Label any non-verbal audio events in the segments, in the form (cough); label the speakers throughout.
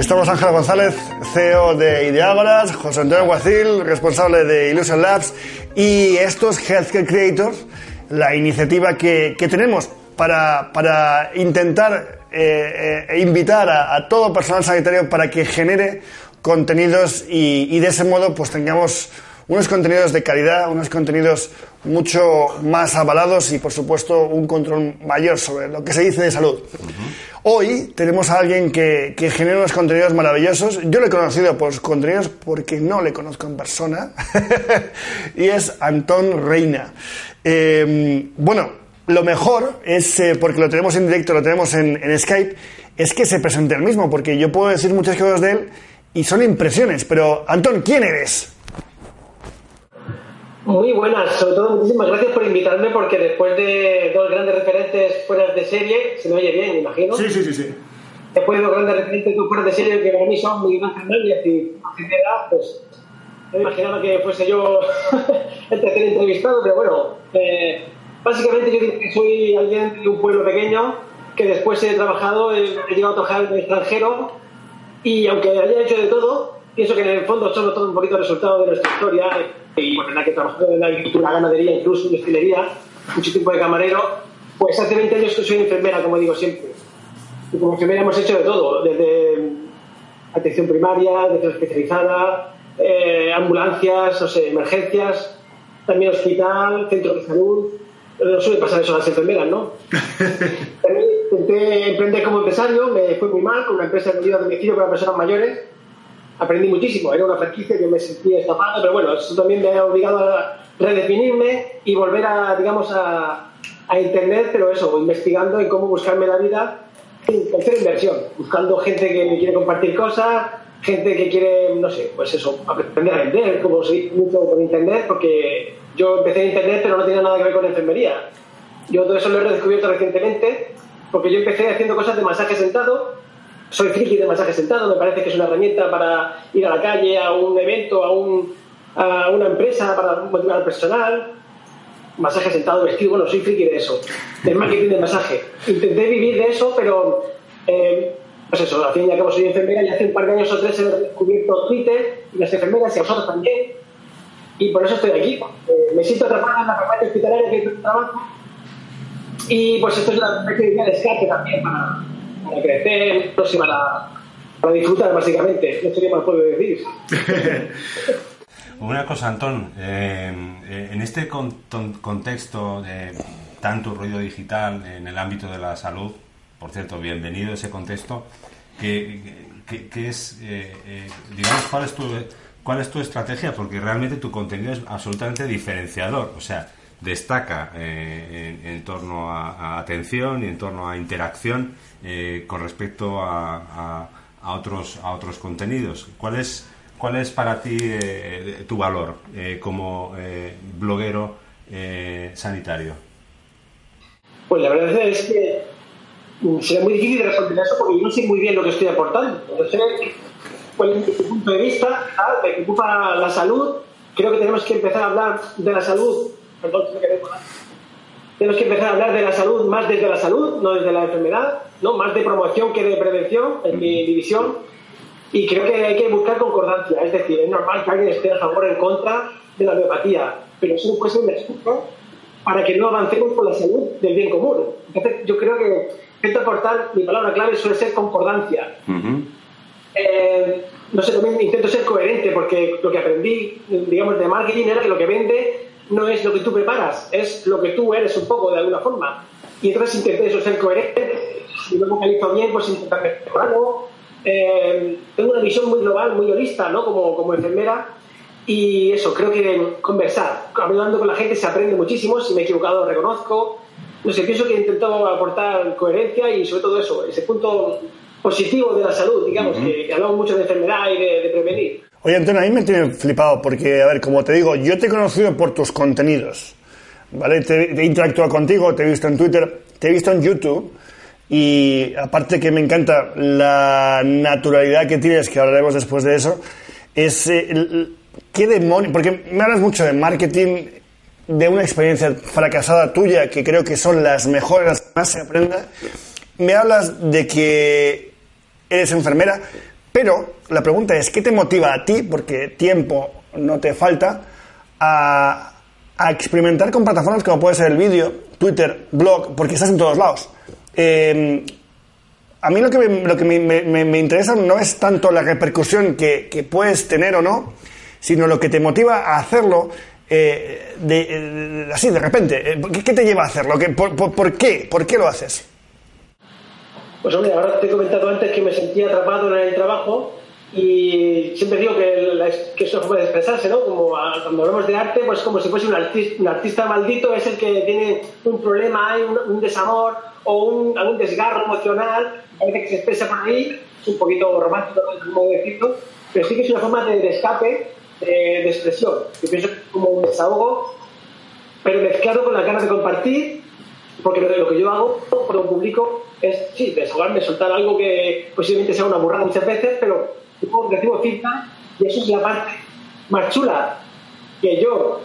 Speaker 1: Estamos Ángel González, CEO de Ideágoras, José Antonio Guacil, responsable de Illusion Labs, y estos Healthcare Creators, la iniciativa que, que tenemos para, para intentar eh, eh, invitar a, a, todo personal sanitario para que genere contenidos y, y de ese modo pues tengamos unos contenidos de calidad, unos contenidos mucho más avalados y, por supuesto, un control mayor sobre lo que se dice de salud. Hoy tenemos a alguien que, que, genera unos contenidos maravillosos. Yo le he conocido por los contenidos porque no le conozco en persona. (laughs) y es Antón Reina. Eh, bueno, lo mejor es, eh, porque lo tenemos en directo, lo tenemos en, en Skype, es que se presente el mismo, porque yo puedo decir muchas cosas de él y son impresiones. Pero, Antón, ¿quién eres?
Speaker 2: Muy buenas, sobre todo muchísimas gracias por invitarme porque después de dos grandes referentes fuera de serie, se me oye bien, imagino.
Speaker 1: Sí, sí, sí, sí.
Speaker 2: Después de dos grandes referentes fuera de serie que para mí son Miguel Fernández y Edad, pues me imaginaba que fuese yo (laughs) el tercer entrevistado, pero bueno, eh, básicamente yo que soy alguien de un pueblo pequeño que después he trabajado, he, he llegado a trabajar en el extranjero y aunque haya hecho de todo, pienso que en el fondo somos todo un poquito resultado de nuestra historia y bueno, en la que trabajado en la agricultura, ganadería, incluso en destilería, mucho tiempo de camarero, pues hace 20 años que soy enfermera, como digo siempre. Y como enfermera hemos hecho de todo, desde atención primaria, atención especializada, eh, ambulancias, no sé, emergencias, también hospital, centro de salud. No suele pasar eso a las enfermeras, ¿no? (laughs) también intenté emprender como empresario, me fue muy mal, con una empresa de ayuda a domicilio para personas mayores, aprendí muchísimo. Era una franquicia que me sentía estafado, pero bueno, eso también me ha obligado a redefinirme y volver a, digamos, a, a Internet, pero eso, investigando en cómo buscarme la vida hacer inversión, buscando gente que me quiere compartir cosas, gente que quiere, no sé, pues eso, aprender a vender, como dice mucho por Internet, porque yo empecé en Internet, pero no tenía nada que ver con enfermería. Yo todo eso lo he redescubierto recientemente, porque yo empecé haciendo cosas de masaje sentado, soy friki de masaje sentado, me parece que es una herramienta para ir a la calle, a un evento, a, un, a una empresa, para motivar al personal. Masaje sentado, vestido, bueno, soy friki de eso, del marketing de masaje. Intenté vivir de eso, pero eh, pues eso, al fin y al cabo soy enfermera y hace un par de años o tres he descubierto Twitter y las enfermeras y a vosotros también. Y por eso estoy aquí. Eh, me siento atrapada en la farmacia hospitalaria que trabajo. Y pues esto es una especie de escape también para, para crecer y para, para disfrutar, básicamente. No sería más puedo decir. (laughs)
Speaker 3: Una cosa, Antón, eh, en este con contexto de tanto ruido digital en el ámbito de la salud, por cierto, bienvenido a ese contexto, que, que, que es, eh, eh, digamos, cuál es, tu, cuál es tu estrategia, porque realmente tu contenido es absolutamente diferenciador, o sea, destaca eh, en, en, torno a, atención y en torno a interacción con respecto a, otros, a otros contenidos. ¿Cuál es, cuál es para ti tu valor como bloguero sanitario?
Speaker 2: Pues la verdad es que será muy difícil responder eso porque yo no sé muy bien lo que estoy aportando. No cuál es mi punto de vista, me preocupa la salud. Creo que tenemos que empezar a hablar de la salud. Perdón, me quedé tenemos que empezar a hablar de la salud más desde la salud, no desde la enfermedad, ¿no? más de promoción que de prevención, en mi división. Y creo que hay que buscar concordancia. Es decir, es normal que alguien esté a favor o en contra de la homeopatía, pero eso no puede ser una excusa para que no avancemos con la salud del bien común. Entonces, yo creo que intento aportar, mi palabra clave suele ser concordancia. Uh -huh. eh, no sé, también intento ser coherente porque lo que aprendí, digamos, de marketing era que lo que vende no es lo que tú preparas, es lo que tú eres un poco de alguna forma. Y entonces intenté eso, ser coherente, si no vocalizo bien, pues intentar mejorarlo. Eh, tengo una visión muy global, muy holista, ¿no? Como, como enfermera. Y eso, creo que conversar, hablando con la gente se aprende muchísimo, si me he equivocado reconozco, no sé, pienso que he intentado aportar coherencia y sobre todo eso, ese punto positivo de la salud, digamos, que, hablamos mucho de enfermedad y de, prevenir.
Speaker 1: Oye, Antonio, a mí me tiene flipado porque, a ver, como te digo, yo te he conocido por tus contenidos, ¿vale? Te, he interactuado contigo, te he visto en Twitter, te he visto en YouTube y aparte que me encanta la naturalidad que tienes, que hablaremos después de eso, es... Eh, ¿Qué demonio? Porque me hablas mucho de marketing, de una experiencia fracasada tuya, que creo que son las mejores, las que más se aprenda. Me hablas de que eres enfermera, pero la pregunta es, ¿qué te motiva a ti, porque tiempo no te falta, a, experimentar con plataformas como puede ser el vídeo, Twitter, blog, porque estás en todos lados? Eh, a mí lo que, me, lo que me, interesa no es tanto la repercusión que, puedes tener o no, sino lo que te motiva a hacerlo eh, eh, así, de repente. ¿Qué, te lleva a hacerlo? por, qué? ¿Por qué lo haces?
Speaker 2: Pues hombre, ahora te he comentado antes que me sentía atrapado en el trabajo y siempre digo que, que eso puede expresarse, ¿no? Como cuando hablamos de arte, pues como si fuese un artista, un artista maldito es el que tiene un problema, hay un, desamor o un, algún desgarro emocional, parece que se expresa por ahí, es un poquito romántico, ¿no? decirlo, pero sí que es una forma de escape de, expresión. Yo pienso como un desahogo, pero mezclado con la ganas de compartir, porque lo, que yo hago un público es, sí, desahogarme, soltar algo que posiblemente sea una burrada muchas veces, pero recibo feedback y eso es la parte más chula que yo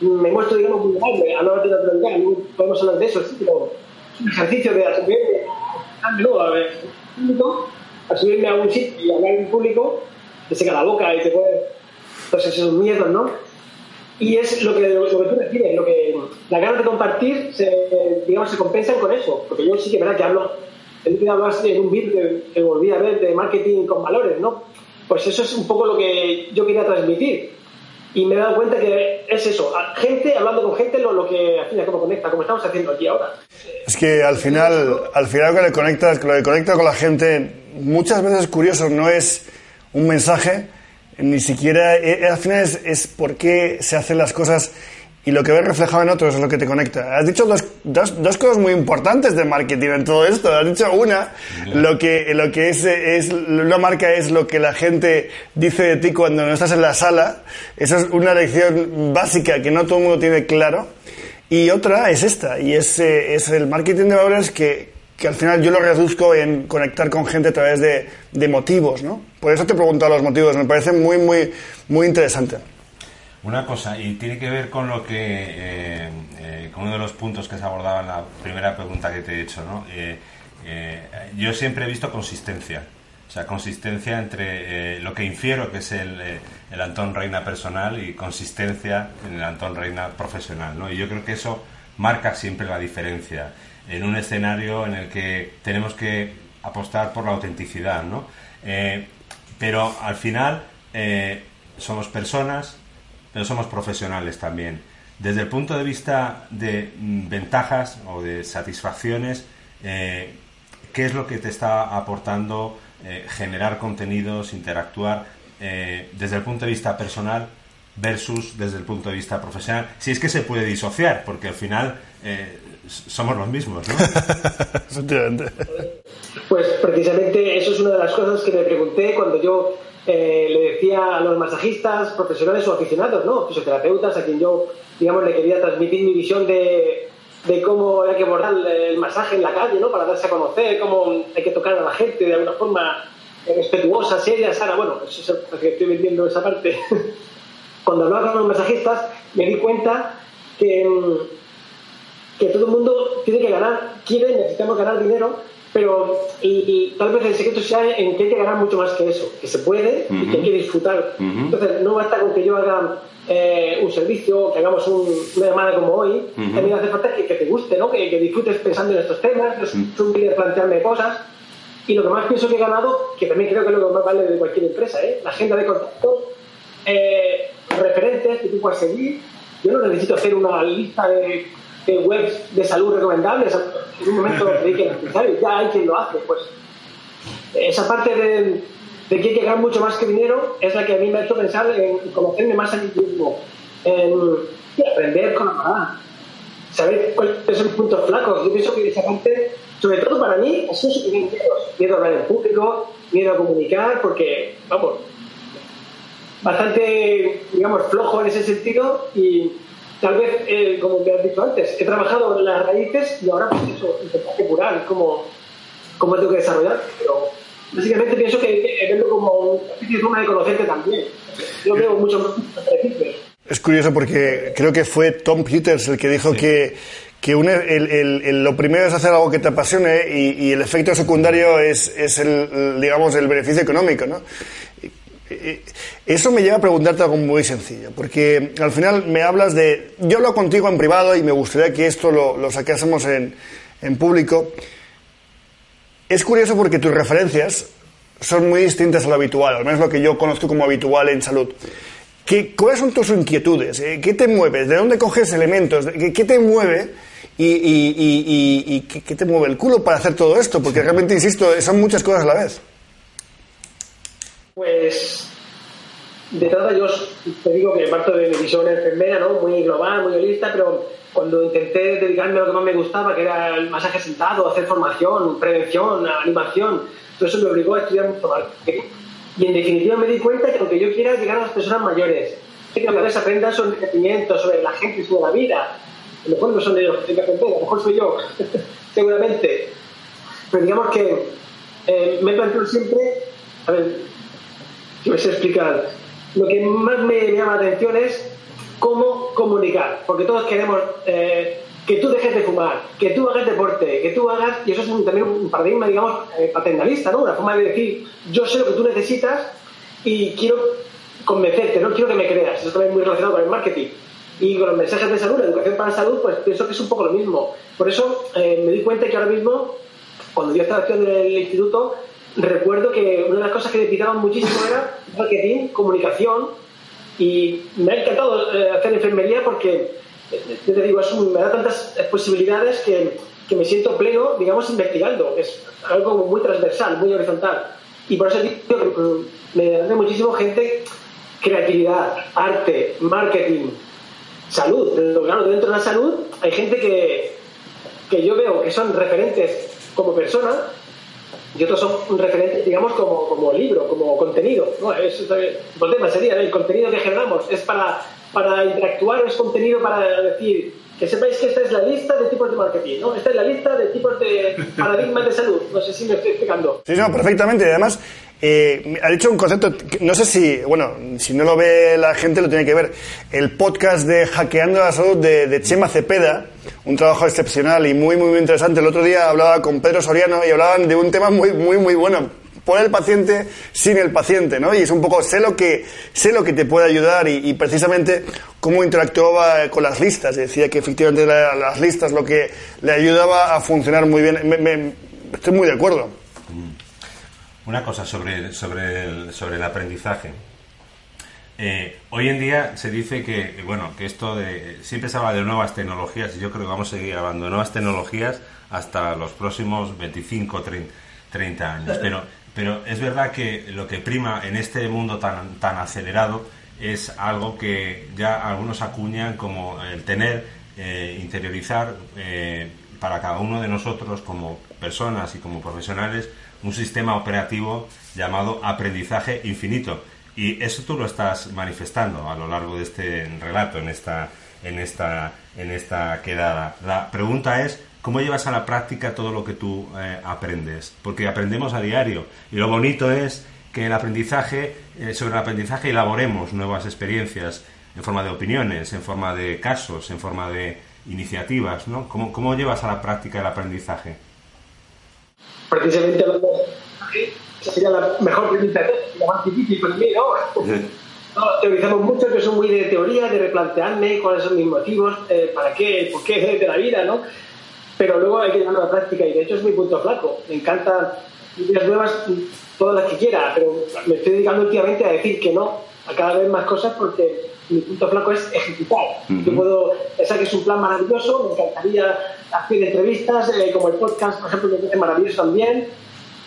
Speaker 2: me muestro, digamos, vulnerable a la hora de la. No podemos hablar de eso, sí, pero es un ejercicio de asumirme, a ver, a subirme a un sitio y hablar en público, te seca la boca y te puede entonces esos miedos, ¿no? Y es lo que, lo que tú decías, lo que las ganas de compartir, se, digamos, se compensan con eso. Porque yo sí que, verdad, que hablo, el que hablas en un vídeo que, volví a ver de marketing con valores, ¿no? Pues eso es un poco lo que yo quería transmitir. Y me he dado cuenta que es eso, gente hablando con gente, lo, lo que al final como conecta, como estamos haciendo aquí ahora.
Speaker 1: Es que al final, al final lo que conectas, lo que conecta con la gente, muchas veces curioso, no es un mensaje, ni siquiera, eh, eh, al final es, es, por qué se hacen las cosas y lo que ves reflejado en otros es lo que te conecta. Has dicho dos, dos, dos cosas muy importantes de marketing en todo esto. Has dicho una, lo que, lo que es, es, una marca es lo que la gente dice de ti cuando no estás en la sala. Esa es una lección básica que no todo el mundo tiene claro. Y otra es esta, y es, eh, es el marketing de valores que, que al final yo lo reduzco en conectar con gente a través de, de motivos, ¿no? Por eso te he preguntado los motivos, me parece muy, muy, muy interesante.
Speaker 3: Una cosa, y tiene que ver con lo que, eh, eh, con uno de los puntos que se abordaba en la primera pregunta que te he hecho, ¿no? Eh, yo siempre he visto consistencia, o sea, consistencia entre lo que infiero que es el, el Antón Reina personal y consistencia en el Antón Reina profesional, ¿no? Y yo creo que eso marca siempre la diferencia en un escenario en el que tenemos que apostar por la autenticidad, ¿no? Eh, pero al final eh, somos personas, pero somos profesionales también. Desde el punto de vista de mm, ventajas o de satisfacciones, eh, ¿qué es lo que te está aportando generar contenidos, interactuar desde el punto de vista personal versus desde el punto de vista profesional? Si es que se puede disociar, porque al final somos los mismos, ¿no? (laughs)
Speaker 2: pues precisamente eso es una de las cosas que me pregunté cuando yo eh, le decía a los masajistas, profesionales o aficionados, ¿no? Fisioterapeutas, a quien yo, digamos, le quería transmitir mi visión de, de cómo hay que abordar el masaje en la calle, ¿no? Para darse a conocer, cómo hay que tocar a la gente de alguna forma respetuosa, seria, sana. Bueno, eso es lo que estoy vendiendo esa parte. (laughs) Cuando hablaba con los masajistas, me di cuenta que mm, que todo el mundo tiene que ganar, quiere, necesitamos ganar dinero, pero y, tal vez el secreto sea en que hay que ganar mucho más que eso, que se puede y que hay que disfrutar. Entonces, no basta con que yo haga eh, un servicio, que hagamos una llamada como hoy, también hace falta que, te guste, ¿no? que, disfrutes pensando en estos temas, que plantearme cosas. Y lo que más pienso que he ganado, que también creo que es lo que más vale de cualquier empresa, ¿eh? la agenda de contactos, eh, referentes que tú puedas seguir. Yo no necesito hacer una lista de webs de salud recomendables. En un momento creí que necesario, ya hay quien lo hace. Pues esa parte de, de, que hay que ganar mucho más que dinero es la que a mí me ha hecho pensar en conocerme más a mí mismo, en aprender con la saber cuáles son los puntos flacos. Yo pienso que esa parte, sobre todo para mí, es un miedo. Miedo a hablar en público, miedo a comunicar, porque, vamos, bastante, digamos, flojo en ese sentido y tal vez, eh, como me has dicho antes, he trabajado en las raíces y ahora pues eso, intentar curar cómo, cómo tengo que desarrollar, pero básicamente pienso que verlo como una forma de conocerte también. Yo veo muchos beneficios.
Speaker 1: Es curioso porque creo que fue Tom Peters el que dijo que, que el, lo primero es hacer algo que te apasione y, el efecto secundario es, es, el, digamos, el beneficio económico, ¿no? Eso me lleva a preguntarte algo muy sencillo, porque al final me hablas de... Yo hablo contigo en privado y me gustaría que esto lo, lo sacásemos en, en público. Es curioso porque tus referencias son muy distintas a lo habitual, al menos lo que yo conozco como habitual en salud. ¿Qué, ¿Cuáles son tus inquietudes? Eh, ¿Qué te mueves? ¿De dónde coges elementos? ¿Qué, te mueve? Y, y, ¿qué, te mueve el culo para hacer todo esto? Porque realmente, insisto, son muchas cosas a la vez.
Speaker 2: Pues, de entrada yo te digo que parto de mi visión enfermera, ¿no? Muy global, muy holista, pero cuando intenté dedicarme a lo que más me gustaba, que era el masaje sentado, hacer formación, prevención, animación, todo eso me obligó a estudiar mucho más. Y en definitiva me di cuenta que aunque yo quiera llegar a las personas mayores, que a veces aprendan sobre crecimiento, sobre la gente y sobre la vida, a lo mejor no son ellos los que que aprender, a lo mejor soy yo, (laughs) seguramente. Pero digamos que eh, me planteo siempre, a ver, yo me sé explicar. Lo que más me llama la atención es cómo comunicar, porque todos queremos eh, que tú dejes de fumar, que tú hagas deporte, que tú hagas, y eso es también un paradigma, digamos, eh, paternalista, ¿no? Una forma de decir, yo sé lo que tú necesitas y quiero convencerte, no quiero que me creas. Eso también es muy relacionado con el marketing. Y con los mensajes de salud, la educación para la salud, pues pienso que es un poco lo mismo. Por eso eh, me di cuenta que ahora mismo, cuando yo estaba estudiando en el instituto, recuerdo que una de las cosas que me muchísimo era marketing, comunicación, y me ha encantado eh, hacer enfermería porque, eh, te digo, me da tantas posibilidades que, que, me siento pleno, digamos, investigando. Es algo muy transversal, muy horizontal. Y por eso mm, me da muchísimo gente creatividad, arte, marketing, salud. Pero claro, dentro de la salud hay gente que, que yo veo que son referentes como persona y otros son referentes, digamos, como, como libro, como contenido. ¿no? El problema sería el contenido que generamos. ¿Es para, para interactuar es contenido para decir que sepáis que esta es la lista de tipos de marketing, ¿no? Esta es la lista de tipos de paradigmas de salud. No sé si me estoy explicando.
Speaker 1: Sí, no, perfectamente. Además, eh, ha dicho un concepto, no sé si, bueno, si no lo ve la gente lo tiene que ver. El podcast de Hackeando la Salud de, Chema Cepeda, un trabajo excepcional y muy, muy, muy interesante. El otro día hablaba con Pedro Soriano y hablaban de un tema muy, muy, muy bueno por el paciente sin el paciente, ¿no? Y es un poco, sé lo que, sé lo que te puede ayudar y, precisamente cómo interactuaba con las listas. Decía que efectivamente las listas lo que le ayudaba a funcionar muy bien. estoy muy de acuerdo.
Speaker 3: Mm. Una cosa sobre, sobre, el, sobre el aprendizaje. Eh, hoy en día se dice que, bueno, que esto de, siempre se habla de nuevas tecnologías y yo creo que vamos a seguir hablando de nuevas tecnologías hasta los próximos 25, 30, 30 años. Pero pero es verdad que lo que prima en este mundo tan, tan acelerado es algo que ya algunos acuñan como el tener, eh, interiorizar eh, para cada uno de nosotros como personas y como profesionales un sistema operativo llamado aprendizaje infinito. Y eso tú lo estás manifestando a lo largo de este relato, en esta, en esta, en esta quedada. La pregunta es, ¿Cómo llevas a la práctica todo lo que tú eh, aprendes? Porque aprendemos a diario y lo bonito es que el aprendizaje, eh, sobre el aprendizaje elaboremos nuevas experiencias en forma de opiniones, en forma de casos, en forma de iniciativas, ¿no? ¿Cómo, cómo llevas a la práctica el aprendizaje?
Speaker 2: Precisamente hablando esa sería la mejor pregunta, la más difícil para mí, ¿no? No, teorizamos mucho, que son muy de teoría, de replantearme cuáles son mis motivos, eh, para qué, por qué de la vida, ¿no? pero luego hay que llevarlo a la práctica y de hecho es mi punto flaco. Me encantan ideas nuevas, todas las que quiera, pero me estoy dedicando últimamente a decir que no a cada vez más cosas porque mi punto flaco es ejecutar. Yo puedo pensar que es un plan maravilloso, me encantaría hacer entrevistas, eh, como el podcast, por ejemplo, me parece maravilloso también.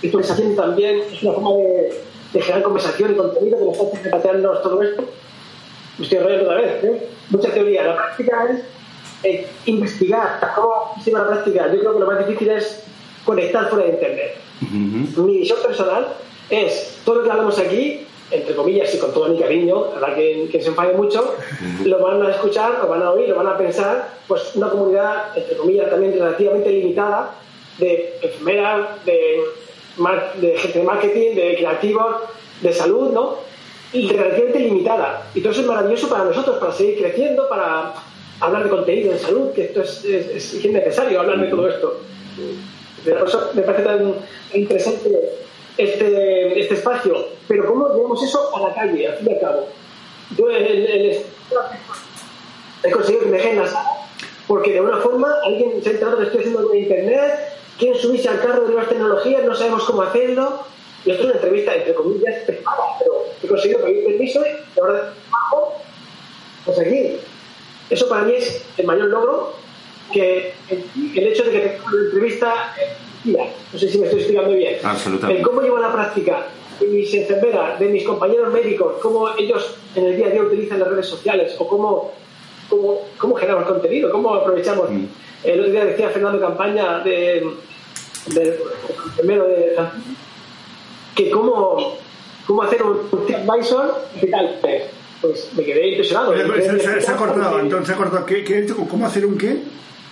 Speaker 2: Que haciendo también es una forma de, generar conversación y contenido que nos hace plantearnos todo esto. Me estoy rodeando otra vez, ¿eh? Mucha teoría. La práctica es eh, investigar cómo se va la práctica. Yo creo que lo más difícil es conectar fuera de Internet. Mi visión personal es todo lo que hablamos aquí, entre comillas y con todo mi cariño, para que, que se enfade mucho, lo van a escuchar, lo van a oír, lo van a pensar, pues una comunidad, entre comillas, también relativamente limitada de enfermeras, de, de gente de marketing, de creativos, de salud, ¿no? Y relativamente limitada. Y todo eso es maravilloso para nosotros, para seguir creciendo, para hablar de contenido de salud, que esto es, es, es necesario hablar de todo esto. Por eso me parece tan interesante este, este espacio. Pero ¿cómo llevamos eso a la calle, al fin y al cabo? Yo he conseguido que me porque de una forma alguien se ha enterado que estoy haciendo en internet, quieren subirse al carro de nuevas tecnologías, no sabemos cómo hacerlo. Y esto es una entrevista, entre comillas, privada, pero he conseguido pedir permiso y ahora bajo, pues aquí. Eso para mí es el mayor logro que el, hecho de que tenga una entrevista no sé si me estoy explicando bien.
Speaker 3: Absolutamente.
Speaker 2: El cómo llevo la práctica de mis enfermeras, de mis compañeros médicos, cómo ellos en el día a día utilizan las redes sociales o cómo, cómo, cómo generamos contenido, cómo aprovechamos. Mm. El otro día decía Fernando Campaña, de, de, enfermero de que cómo, cómo hacer un, advisor tal Pues me quedé impresionado.
Speaker 1: se, ha cortado, entonces se ha cortado. ¿Qué, cómo hacer un qué?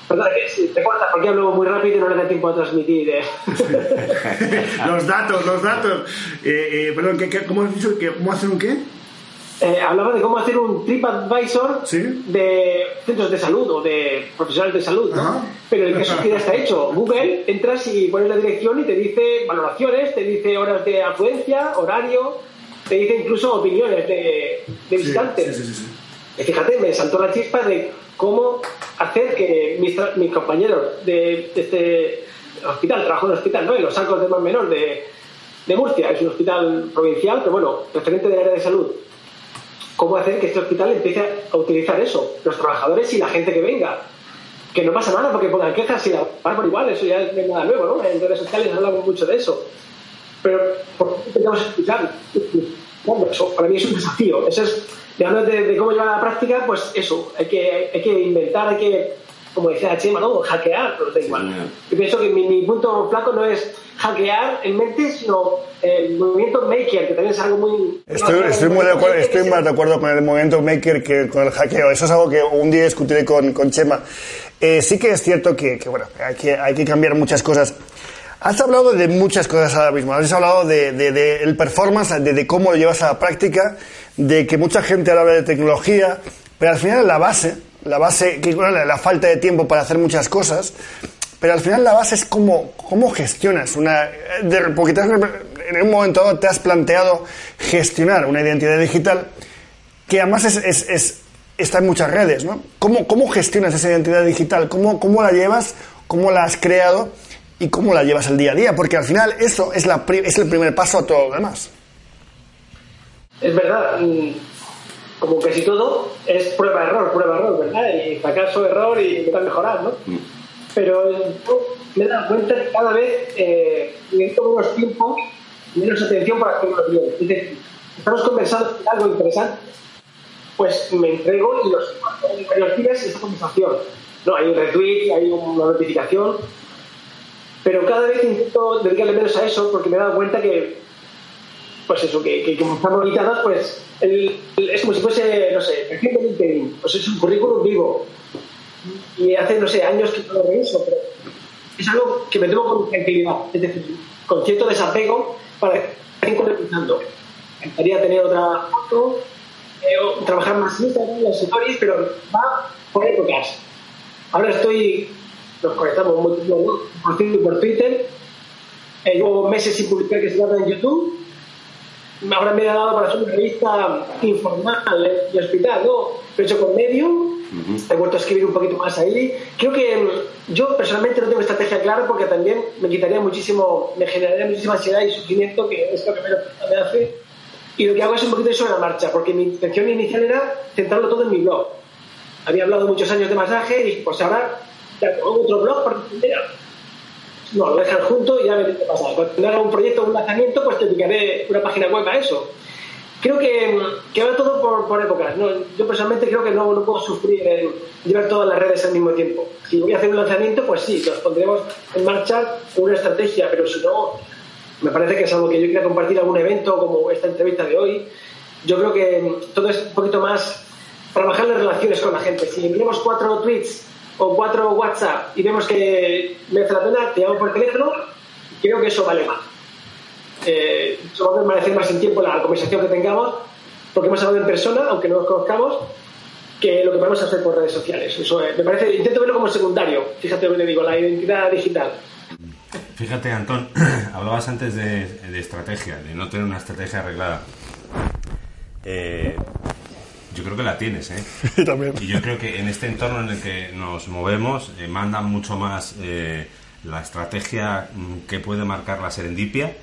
Speaker 2: Perdón, te cortas porque hablo muy rápido y no le da tiempo a transmitir. ¿eh? (laughs)
Speaker 1: los datos, los datos. Eh, eh, perdón, ¿qué, cómo has dicho? Que, ¿Cómo hacer un qué?
Speaker 2: Eh, hablaba de cómo hacer un TripAdvisor de centros de salud o de profesionales de salud, ¿no? Pero el caso es que ya está hecho. (laughs) Google, entras y pones la dirección y te dice valoraciones, te dice horas de afluencia, horario, te dice incluso opiniones de, de visitantes. Sí, sí, sí, fíjate, me saltó la chispa de cómo hacer que mis, mis compañeros de, este hospital, trabajo en un hospital, ¿no? En los sacos de más menor de, Murcia, es un hospital provincial, pero bueno, referente del área de salud. ¿Cómo hacer que este hospital empiece a utilizar eso? Los trabajadores y la gente que venga. Que no pasa nada porque pongan quejas y la por igual, eso ya es nada nuevo, ¿no? En redes sociales hablamos mucho de eso. Pero, ¿por qué intentamos explicar? Bueno, eso para mí es un desafío. Eso es hablando de, cómo llevar a la práctica, pues eso, hay que, hay que inventar, hay que, como decía Chema, ¿no? hackear, pero da igual. Yo pienso que mi, punto flaco no es hackear en mente, sino el movimiento maker, que también es algo muy...
Speaker 1: Estoy, estoy, muy de acuerdo, estoy más de acuerdo con el movimiento maker que con el hackeo. Eso es algo que un día discutiré con, con Chema. Eh, sí que es cierto que, que, bueno, hay que, hay que cambiar muchas cosas. Has hablado de muchas cosas ahora mismo. Has hablado de, de, de el performance, de, de, cómo lo llevas a la práctica, de que mucha gente habla de tecnología, pero al final la base, la base, que bueno, la falta de tiempo para hacer muchas cosas, pero al final la base es cómo, cómo gestionas una... porque en un momento dado te has planteado gestionar una identidad digital que además es, es, es, está en muchas redes, ¿no? ¿Cómo, ¿Cómo gestionas esa identidad digital? ¿Cómo, ¿Cómo la llevas? ¿Cómo la has creado? Y cómo la llevas el día a día, porque al final eso es, la, es el primer paso a todo lo demás.
Speaker 2: Es verdad, como casi todo, es prueba-error, prueba-error, ¿verdad? Y fracaso, error y intentar mejorar, ¿no? Mm. Pero me he dado cuenta que cada vez eh, necesito menos tiempo, menos atención para hacerlo bien. Es decir, estamos conversando algo interesante, pues me entrego y los varios días esa conversación. No, hay un retweet, hay una notificación, pero cada vez intento dedicarle menos a eso porque me he dado cuenta que, pues eso, que, como estamos limitados, pues es como si fuese, no sé, perfil de LinkedIn, pues es un currículum vivo. Y hace, no sé, años que no lo pero es algo que me tengo con tranquilidad, es decir, con cierto desapego para ir conectando. Me encantaría tener otra foto, eh, trabajar más en Instagram, las stories, pero va por épocas. Ahora estoy nos conectamos por por Twitter. Eh, llevo meses sin publicar que se trata en YouTube. Ahora me he dado para hacer una revista informal y hospital, ¿no? Lo he hecho con Medium. He vuelto a escribir un poquito más ahí. Creo que mm, yo personalmente no tengo estrategia clara porque también me quitaría muchísimo, me generaría muchísima ansiedad y sufrimiento, que es lo que me hace. Y lo que hago es un poquito de sobre la marcha, porque mi intención inicial era centrarlo todo en mi blog. Había hablado muchos años de masaje y pues ahora otro blog porque no, lo dejan junto y ya veré qué pasa. Cuando haga un proyecto, un lanzamiento, pues te dedicaré una página web a eso. creo que, que va todo por, por épocas. ¿no? Yo personalmente creo que no, no puedo sufrir en llevar todas las redes al mismo tiempo. Si voy a hacer un lanzamiento, pues sí, nos pondremos en marcha una estrategia, pero si no, me parece que es algo que yo quiera compartir algún evento como esta entrevista de hoy. Yo creo que todo es un poquito más trabajar las relaciones con la gente. Si enviamos cuatro tweets o cuatro WhatsApp y vemos que merece la pena, te llamo por teléfono, creo que eso vale más. Eh, eso va a permanecer más en tiempo la conversación que tengamos, porque hemos hablado en persona, aunque no nos conozcamos, que lo que a hacer por redes sociales. Eso me parece, intento verlo como secundario, fíjate lo que te digo, la identidad digital.
Speaker 3: Fíjate, Antón, (clears throat) hablabas antes de, estrategia, de no tener una estrategia arreglada. Eh, yo creo que la tienes, ¿eh? (laughs) Y yo creo que en este entorno en el que nos movemos eh, manda mucho más eh, la estrategia mm, que puede marcar la serendipia,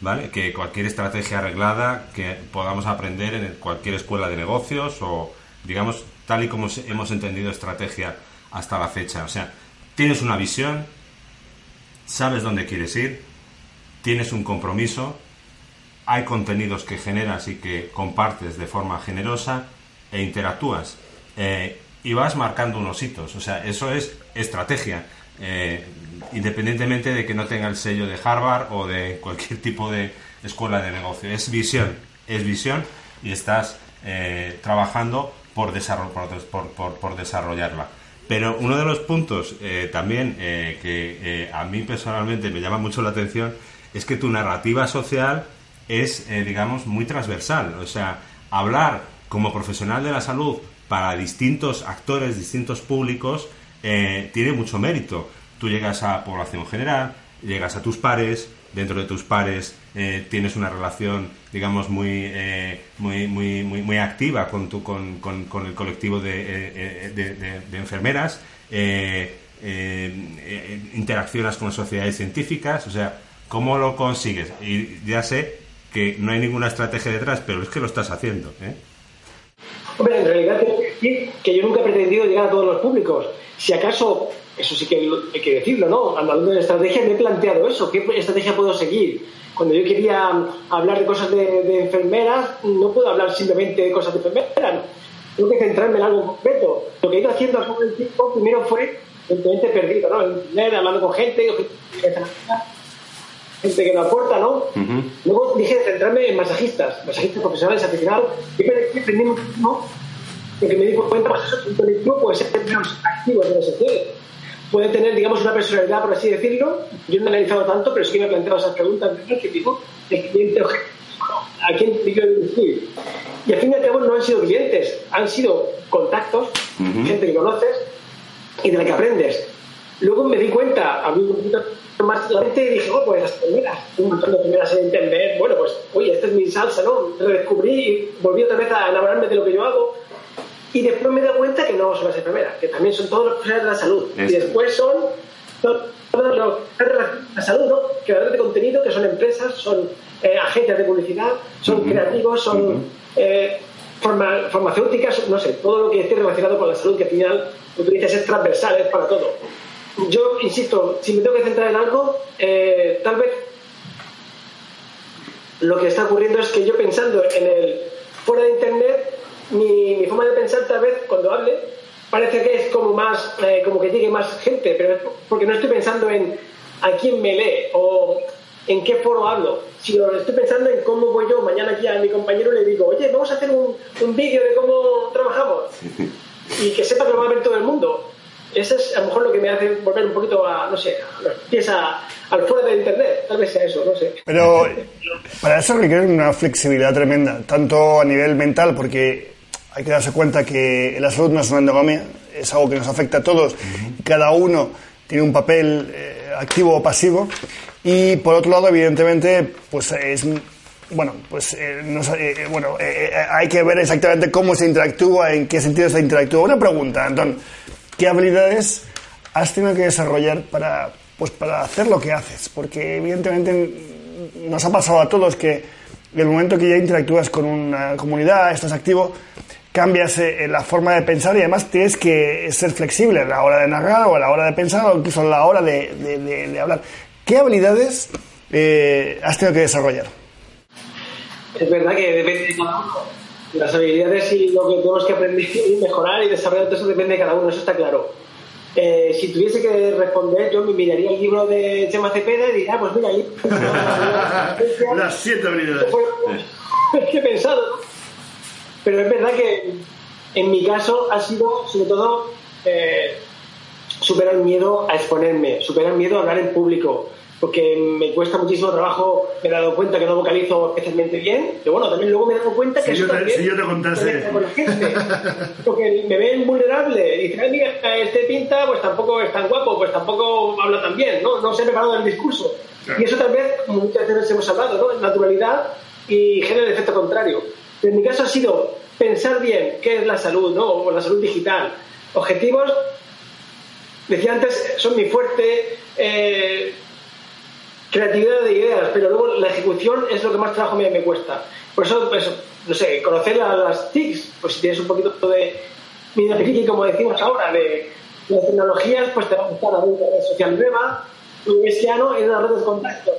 Speaker 3: ¿vale? Que cualquier estrategia arreglada que podamos aprender en cualquier escuela de negocios o, digamos, tal y como hemos entendido estrategia hasta la fecha. O sea, tienes una visión, sabes dónde quieres ir, tienes un compromiso, hay contenidos que generas y que compartes de forma generosa e interactúas eh, y vas marcando unos hitos. O sea, eso es estrategia. Eh, independientemente de que no tenga el sello de Harvard o de cualquier tipo de escuela de negocio. Es visión, es visión y estás eh, trabajando por, desarrollarla. Pero uno de los puntos también que a mí personalmente me llama mucho la atención es que tu narrativa social es, digamos, muy transversal. O sea, hablar como profesional de la salud para distintos actores, distintos públicos, eh, tiene mucho mérito. Tú llegas a población general, llegas a tus pares, dentro de tus pares eh, tienes una relación, digamos, muy, eh, muy, muy, muy, activa con, tu, con, con, el colectivo de, de, enfermeras, interaccionas con sociedades científicas, o sea, ¿cómo lo consigues? Y ya sé que no hay ninguna estrategia detrás, pero es que lo estás haciendo. ¿eh?
Speaker 2: En realidad tengo que decir que yo nunca he pretendido llegar a todos los públicos. Si acaso, eso sí que hay que decirlo, ¿no? Hablando de estrategia, me he planteado eso. ¿Qué estrategia puedo seguir? Cuando yo quería hablar de cosas de, enfermeras, no puedo hablar simplemente de cosas de enfermeras. Tengo que centrarme en algo concreto. Lo que he ido haciendo a todo el tiempo, primero fue evidentemente perdido, ¿no? En hablando con gente, gente que me aporta, ¿no? Luego dije centrarme en masajistas, masajistas profesionales aficionados, y aprendí muchísimo porque me di cuenta que un colectivo puede ser menos activo ese sociales. Puede tener, digamos, una personalidad, por así decirlo. Yo no he analizado tanto, pero sí me he planteado esas preguntas ¿qué tipo de cliente a quién quiero dirigir. Y al fin y al cabo no han sido clientes, han sido contactos, gente que conoces y de la que aprendes. Luego me di cuenta, a mí un poquito más la mente dije, oh, pues las primeras, un montón de primeras en internet, bueno, pues, oye, esta es mi salsa, ¿no? Redescubrí y volví otra vez a enamorarme de lo que yo hago. Y después me di cuenta que no son las enfermeras, que también son todos los profesionales de la salud. Y después son todos los de la salud, ¿no? Creadores de contenido, que son empresas, son eh, agencias de publicidad, son creativos, son eh, farmacéuticas, no sé, todo lo que esté relacionado con la salud, que al final, dices, es transversal, es para todo yo insisto, si me tengo que centrar en algo, eh, tal vez lo que está ocurriendo es que yo pensando en el fuera de internet, mi, forma de pensar tal vez cuando hable parece que es como más, eh, como que llegue más gente, pero porque no estoy pensando en a quién me lee o en qué foro hablo, sino estoy pensando en cómo voy yo mañana aquí a mi compañero y le digo, oye, vamos a hacer un, un vídeo de cómo trabajamos (laughs) y que sepa que lo va a ver todo el mundo eso es a lo mejor lo que me hace volver un poquito a, no sé, a los pies al fuera de Internet. Tal vez sea eso, no sé.
Speaker 1: Pero para eso requiere una flexibilidad tremenda, tanto a nivel mental, porque hay que darse cuenta que la salud no es una endogamia, es algo que nos afecta a todos. Cada uno tiene un papel eh, activo o pasivo. Y por otro lado, evidentemente, pues es bueno, pues eh, eh, bueno, hay que ver exactamente cómo se interactúa, en qué sentido se interactúa. Una pregunta, Antón. ¿Qué habilidades has tenido que desarrollar para, pues, para hacer lo que haces? Porque evidentemente nos ha pasado a todos que en el momento que ya interactúas con una comunidad, estás activo, cambias eh, la forma de pensar y además tienes que ser flexible a la hora de narrar o a la hora de pensar o incluso a la hora de, hablar. ¿Qué habilidades eh, has tenido que desarrollar?
Speaker 2: es verdad que depende de cada uno. Las habilidades y lo que tenemos que aprender y mejorar y desarrollar, todo eso depende de cada uno, eso está claro. Eh, si tuviese que responder, yo me miraría el libro de Chema Cepeda y diría, ah, pues mira, ahí. (laughs)
Speaker 1: Las siete habilidades. (laughs)
Speaker 2: ¿Qué he pensado? Pero es verdad que en mi caso ha sido, sobre todo, eh, superar el miedo a exponerme, superar el miedo a hablar en público, porque me cuesta muchísimo trabajo, me he dado cuenta que no vocalizo especialmente bien, pero bueno, también luego me he dado cuenta que
Speaker 1: si yo
Speaker 2: también
Speaker 1: si yo te contase.
Speaker 2: con la gente, porque me ven vulnerable, y dicen, ay, mira, este pinta, pues tampoco es tan guapo, pues tampoco habla tan bien, ¿no? No se ha preparado el discurso. Y eso tal vez, como muchas veces hemos hablado, ¿no? Naturalidad y genera el efecto contrario. Pero en mi caso ha sido pensar bien qué es la salud, ¿no? O la salud digital. Objetivos, decía antes, son mi fuerte, eh, creatividad de ideas, pero luego la ejecución es lo que más trabajo me, me cuesta. Por eso, pues, no sé, conocer a las TICs, pues si tienes un poquito de vida pequeña, como decimos ahora, de las tecnologías, pues te va a gustar una red social nueva, un mesiano en una red de contacto.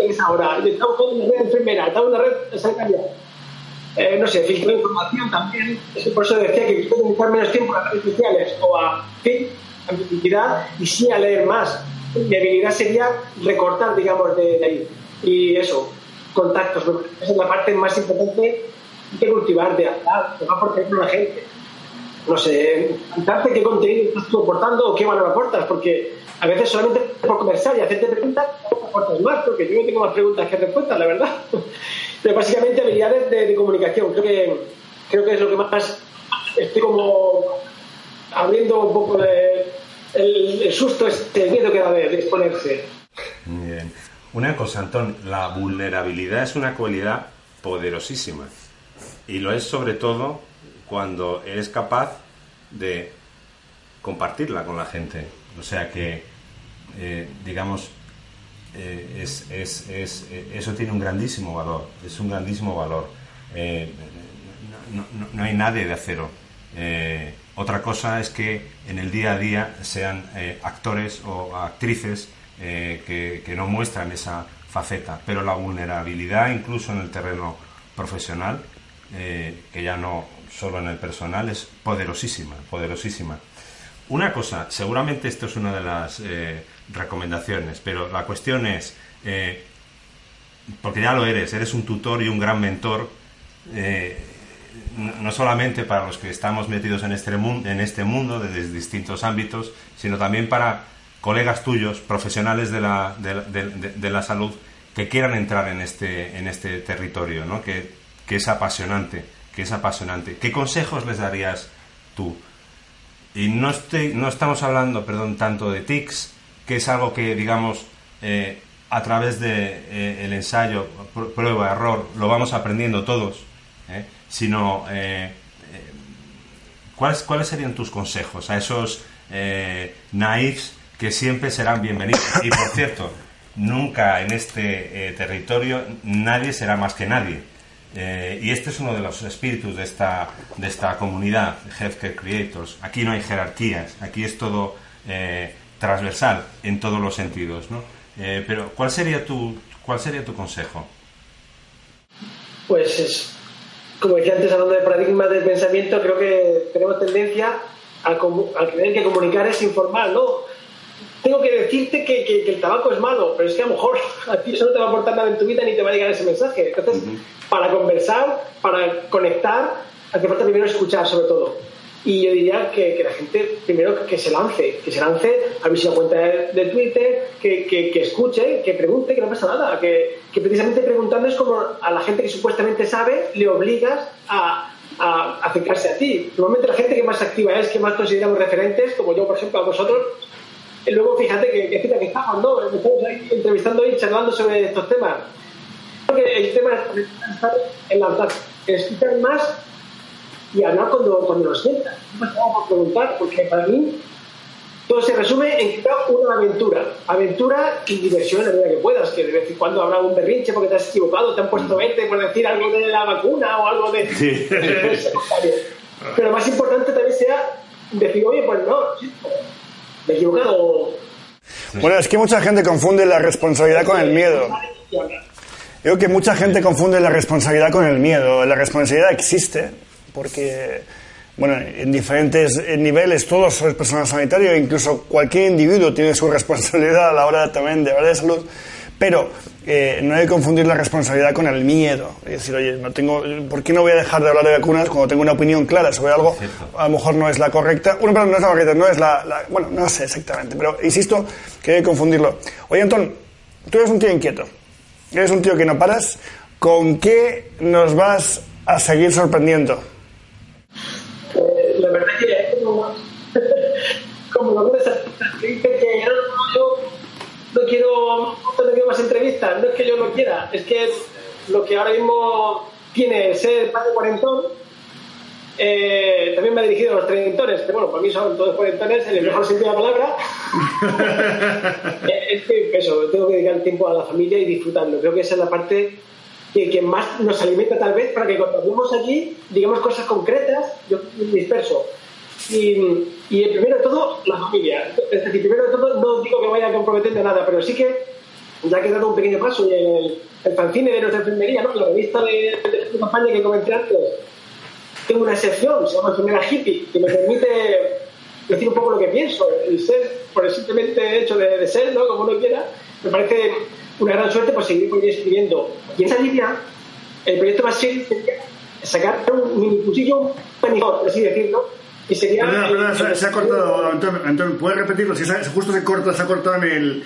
Speaker 2: Es ahora, con una red enfermera, estamos una red sanitaria. Eh, no sé, filtrar información también. Por eso decía que quiero dedicar menos tiempo a las redes sociales o a, fin, a mi actividad y sí a leer más mi habilidad sería recortar, digamos, de, ahí. Y eso, contactos. Esa es la parte más importante que cultivar, de hablar, de aportar con la gente. No sé, contarte qué contenido estás tú aportando o qué valor aportas, porque a veces solamente por conversar y hacerte preguntas, aportas más, porque yo no tengo más preguntas que respuestas, la verdad. (laughs) Pero básicamente habilidades de, de comunicación, creo que, creo que es lo que más estoy como abriendo un poco de el, susto, este, el miedo que da de, exponerse.
Speaker 3: Bien. Una cosa, Antón, la vulnerabilidad es una cualidad poderosísima. Y lo es sobre todo cuando eres capaz de compartirla con la gente. O sea que, eh, digamos, eh, es, es, es, eso tiene un grandísimo valor. Es un grandísimo valor. Eh, no, no, hay nadie de acero. Otra cosa es que en el día a día sean eh, actores o actrices eh, que, no muestran esa faceta, pero la vulnerabilidad incluso en el terreno profesional, eh, que ya no solo en el personal, es poderosísima, poderosísima. Una cosa, seguramente esto es una de las recomendaciones, pero la cuestión es, porque ya lo eres, eres un tutor y un gran mentor, no solamente para los que estamos metidos en este, mundo, en este mundo desde distintos ámbitos, sino también para colegas tuyos, profesionales de la, de, la salud, que quieran entrar en este, en este territorio, ¿no? que, que, es apasionante, que es apasionante. ¿Qué consejos les darías tú? Y no, estoy, no estamos hablando, perdón, tanto de TICS, que es algo que, digamos, eh, a través del de, eh, ensayo, prueba, error, lo vamos aprendiendo todos. ¿eh? Sino eh, eh, ¿cuáles, ¿cuáles serían tus consejos a esos eh, naifs que siempre serán bienvenidos? Y por cierto, nunca en este territorio nadie será más que nadie. y este es uno de los espíritus de esta, de esta comunidad, Healthcare Creators. Aquí no hay jerarquías, aquí es todo transversal en todos los sentidos. ¿no? pero, ¿cuál sería, tu, ¿cuál sería tu consejo?
Speaker 2: Pues es como decía antes, hablando de paradigma del pensamiento, creo que tenemos tendencia a, creer que comunicar es informal, ¿no? Tengo que decirte que, el tabaco es malo, pero es que a lo mejor (laughs) a ti eso no te va a aportar nada en tu vida ni te va a llegar ese mensaje. Entonces, para conversar, para conectar, hace falta primero escuchar, sobre todo. Y yo diría que, la gente primero que se lance, que se lance a ver si la cuenta de, Twitter, que, que, escuche, que pregunte, que no pasa nada, que, precisamente preguntando es como a la gente que supuestamente sabe, le obligas a, a acercarse a ti. Normalmente la gente que más activa es, que más consideramos referentes, como yo, por ejemplo, a vosotros, y luego fíjate que, que, que estamos, ¿no? Ahí entrevistando y charlando sobre estos temas. Creo que el tema es estar en la escuchar más y hablar cuando, cuando lo sientas. No me por preguntar, porque para mí todo se resume en que una aventura. Aventura y diversión en la medida que puedas, que de vez en cuando habrá un berrinche porque te has equivocado, te han puesto 20 por decir algo de la vacuna o algo de... Sí. (laughs) Pero más importante también sea decir, oye, pues no, me he equivocado.
Speaker 1: Bueno, es que mucha gente confunde la responsabilidad con el miedo. Yo creo que mucha gente confunde la responsabilidad con el miedo. La responsabilidad existe porque, bueno, en diferentes niveles todos sois personal sanitario, incluso cualquier individuo tiene su (laughs) responsabilidad a la hora también de hablar de salud, pero eh, no hay que confundir la responsabilidad con el miedo. Es decir, oye, no tengo, ¿por qué no voy a dejar de hablar de vacunas cuando tengo una opinión clara sobre algo? A lo mejor no es la correcta. Bueno, perdón, no es la correcta, no es la, la, Bueno, no sé exactamente, pero insisto que hay que confundirlo. Oye, Antón, tú eres un tío inquieto. Eres un tío que no paras. ¿Con qué nos vas a seguir sorprendiendo?
Speaker 2: Eh, la verdad que como, como algunas que dicen que yo no quiero, no quiero más entrevistas, no es que yo no quiera, es que lo que ahora mismo tiene ser padre cuarentón, eh, también me ha dirigido a los treintones, que bueno, para mí son todos cuarentones en el mejor sentido de la palabra. (laughs) Eh, es que eso, tengo que dedicar tiempo a la familia y disfrutando. Creo que esa es la parte que, que más nos alimenta tal vez para que cuando hablemos aquí digamos cosas concretas, yo disperso. Y, y primero de todo, la familia. Es decir, primero de todo, no digo que vaya a comprometer nada, pero sí que, ya que he dado un pequeño paso y el, el fanzine de nuestra enfermería, ¿no? la revista de, de, campaña que comenté antes, tengo una sección, se llama Enfermera Hippie, que me permite decir un poco lo que pienso. El ser, por el simplemente hecho de, ser, ¿no? como uno quiera, me parece una gran suerte por seguir escribiendo. Y esa línea, el proyecto más serio sería sacar un mini un panijón, por así decirlo, sería...
Speaker 1: Perdona, perdona, se, se, ha cortado, Antonio, Antonio, ¿puedes repetirlo? Si se, justo se corta, se ha cortado en el...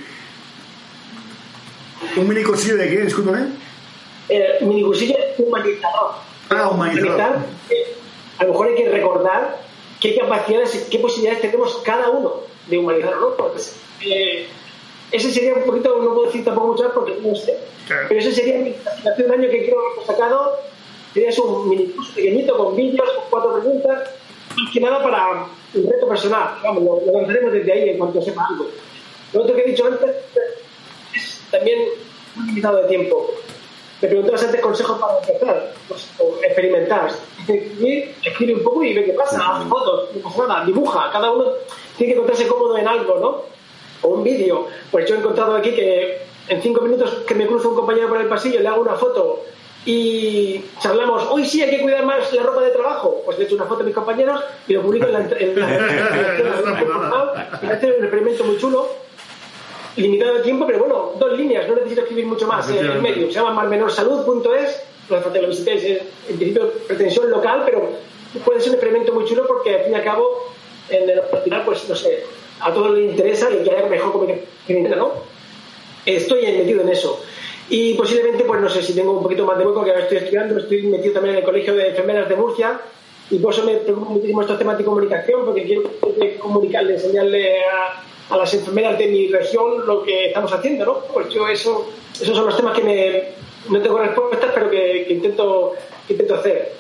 Speaker 1: ¿Un mini cursillo de qué? Discúlpame.
Speaker 2: El mini cursillo humanizador.
Speaker 1: Ah, humanizador.
Speaker 2: Eh, a lo mejor hay que recordar qué capacidades, qué posibilidades tenemos cada uno de humanizar, ¿no? Porque, eh, ese sería un poquito, no puedo decir tampoco mucho más porque no sé,
Speaker 1: Claro.
Speaker 2: pero ese sería mi hace un año que creo que he sacado, sería un mini curso pequeñito con vídeos, con cuatro preguntas, más que nada para un reto personal, vamos, lo, lo lanzaremos desde ahí en cuanto sepa algo. Lo otro que he dicho antes es también muy limitado de tiempo. Me preguntabas antes consejos para empezar, pues, o experimentar. Escribe un poco y ve qué pasa, haz fotos, nada, dibuja, cada uno tiene que encontrarse cómodo en algo, ¿no? O un vídeo. Pues yo he encontrado aquí que en cinco minutos que me cruzo un compañero por el pasillo, le hago una foto y charlamos, hoy sí hay que cuidar más la ropa de trabajo. Pues le echo una foto a mis compañeros y lo publico en la... En la y un experimento muy chulo limitado de tiempo, pero bueno, dos líneas, no necesito escribir mucho más en el medio. Se llama marmenorsalud.es, que lo visitéis, en principio pretensión local, pero puede ser un experimento muy chulo porque al fin y al cabo, en el final, pues no sé, a todos les interesa y que haya mejor comunicación, ¿no? Estoy metido en eso. Y posiblemente, pues no sé si tengo un poquito más de hueco, que ahora estoy estudiando, estoy metido también en el Colegio de Enfermeras de Murcia, y por eso me preocupa muchísimo estos temas de comunicación, porque quiero comunicarle, enseñarle a a las enfermeras de mi región lo que estamos haciendo, ¿no? Pues yo eso, esos son los temas que me, no tengo respuestas, pero que, que intento, que intento hacer.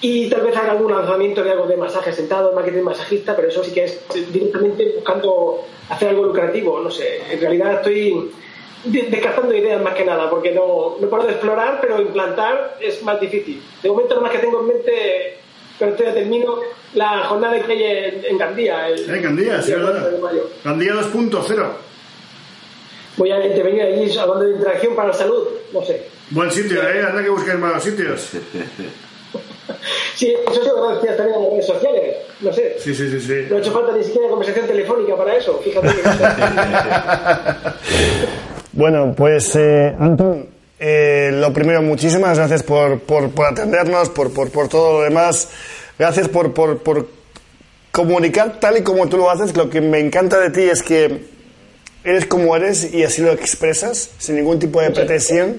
Speaker 2: Y tal vez haga algún lanzamiento de algo de masaje sentado, marketing masajista, pero eso sí que es directamente buscando hacer algo lucrativo, no sé. En realidad estoy descartando ideas más que nada, porque no, no paro de explorar, pero implantar es más difícil. De momento, lo más que tengo en mente pero todavía termino la jornada que hay en, en Gandía. El,
Speaker 1: en Gandía, sí, verdad. Gandía 2.0.
Speaker 2: Voy a intervenir allí hablando de interacción para la salud, no sé.
Speaker 1: Buen sitio, ¿eh? Anda que busques más sitios. (laughs)
Speaker 2: Sí, eso sí, gracias también a las redes sociales, no sé.
Speaker 1: Sí, sí, sí, sí.
Speaker 2: No ha hecho falta ni siquiera conversación telefónica para eso, fíjate que. (laughs)
Speaker 1: Bueno, pues, eh, Anton, eh, lo primero, muchísimas gracias por, por, por atendernos, por, por, todo lo demás. Gracias por, comunicar tal y como tú lo haces. Lo que me encanta de ti es que eres como eres y así lo expresas, sin ningún tipo de pretensión.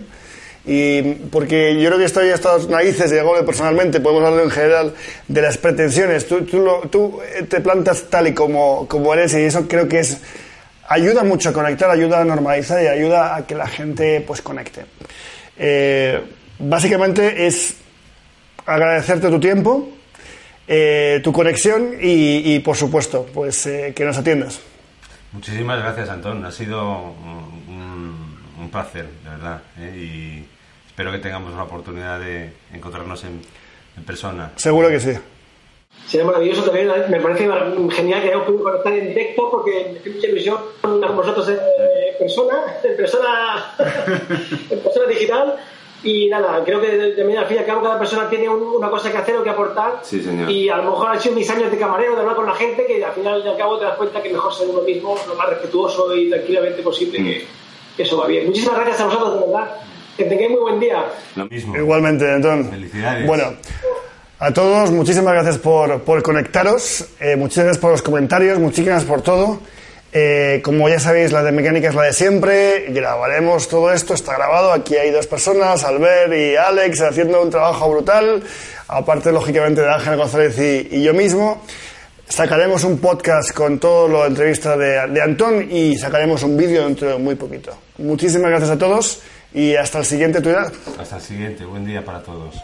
Speaker 1: Y porque yo creo que estoy hasta las narices, y algo personalmente, podemos hablar en general, de las pretensiones. Tú, tú, lo, tú te plantas tal y como, como eres y eso creo que es ayuda mucho a conectar, ayuda a normalizar y ayuda a que la gente pues conecte. Eh, básicamente es agradecerte tu tiempo, eh, tu conexión y, y, por supuesto, pues eh, que nos atiendas.
Speaker 3: Muchísimas gracias, Antón. Ha sido un, un placer, de verdad. Y espero que tengamos la oportunidad de encontrarnos en, en persona.
Speaker 1: Seguro que sí.
Speaker 2: Sería maravilloso también, me parece genial que hayamos podido conectar en directo porque en televisión con vosotros en persona, en persona, (laughs) en persona digital Y nada, creo que también al fin y al cabo cada persona tiene una cosa que hacer o que aportar.
Speaker 3: Sí, señor.
Speaker 2: Y a lo mejor han sido mis años de camarero, de hablar con la gente, que al final y al cabo te das cuenta que mejor ser uno mismo lo más respetuoso y tranquilamente posible, que, que eso va bien. Muchísimas gracias a vosotros, de verdad. Que tengáis muy buen día.
Speaker 3: Lo mismo.
Speaker 1: Igualmente, Antón.
Speaker 3: Felicidades.
Speaker 1: Bueno, a todos, muchísimas gracias por, por conectaros, eh, muchísimas gracias por los comentarios, muchísimas por todo. Eh, como ya sabéis, la de mecánica es la de siempre. Grabaremos todo esto, está grabado. Aquí hay dos personas, Albert y Alex, haciendo un trabajo brutal. Aparte, lógicamente, de Ángel González y, y yo mismo. Sacaremos un podcast con todo lo de entrevista de, de Antón y sacaremos un vídeo dentro de muy poquito. Muchísimas gracias a todos y hasta el siguiente tuidad.
Speaker 3: Hasta el siguiente. Buen día para todos.